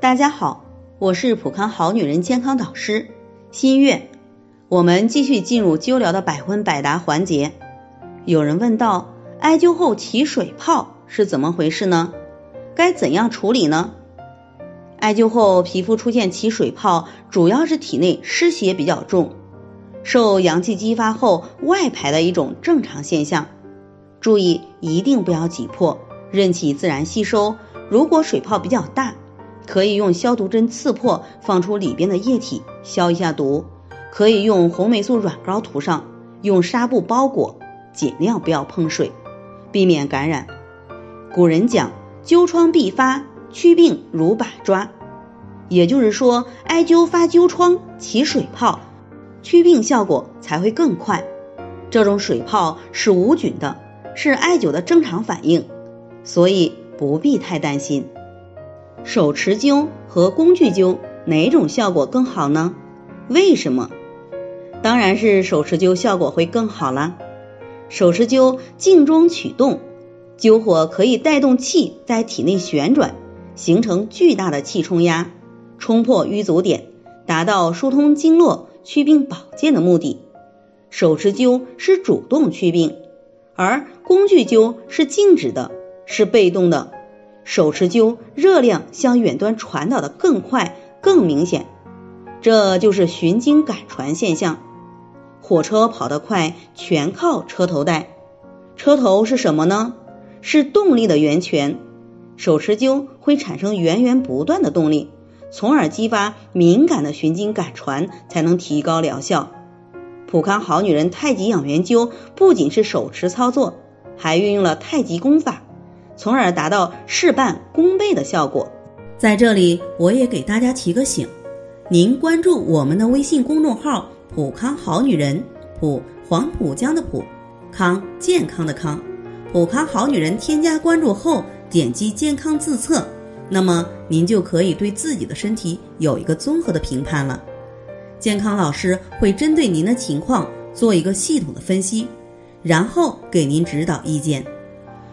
大家好，我是普康好女人健康导师新月。我们继续进入灸疗的百问百答环节。有人问到，艾灸后起水泡是怎么回事呢？该怎样处理呢？艾灸后皮肤出现起水泡，主要是体内湿邪比较重，受阳气激发后外排的一种正常现象。注意，一定不要挤破，任其自然吸收。如果水泡比较大，可以用消毒针刺破，放出里边的液体，消一下毒。可以用红霉素软膏涂上，用纱布包裹，尽量不要碰水，避免感染。古人讲灸疮必发，祛病如把抓，也就是说，艾灸发灸疮起水泡，祛病效果才会更快。这种水泡是无菌的，是艾灸的正常反应，所以不必太担心。手持灸和工具灸哪种效果更好呢？为什么？当然是手持灸效果会更好啦。手持灸静中取动，灸火可以带动气在体内旋转，形成巨大的气冲压，冲破瘀阻点，达到疏通经络、祛病保健的目的。手持灸是主动祛病，而工具灸是静止的，是被动的。手持灸热量向远端传导的更快、更明显，这就是循经感传现象。火车跑得快，全靠车头带。车头是什么呢？是动力的源泉。手持灸会产生源源不断的动力，从而激发敏感的循经感传，才能提高疗效。普康好女人太极养元灸不仅是手持操作，还运用了太极功法。从而达到事半功倍的效果。在这里，我也给大家提个醒：您关注我们的微信公众号“普康好女人”，普黄浦江的浦，康健康的康，普康好女人添加关注后，点击健康自测，那么您就可以对自己的身体有一个综合的评判了。健康老师会针对您的情况做一个系统的分析，然后给您指导意见。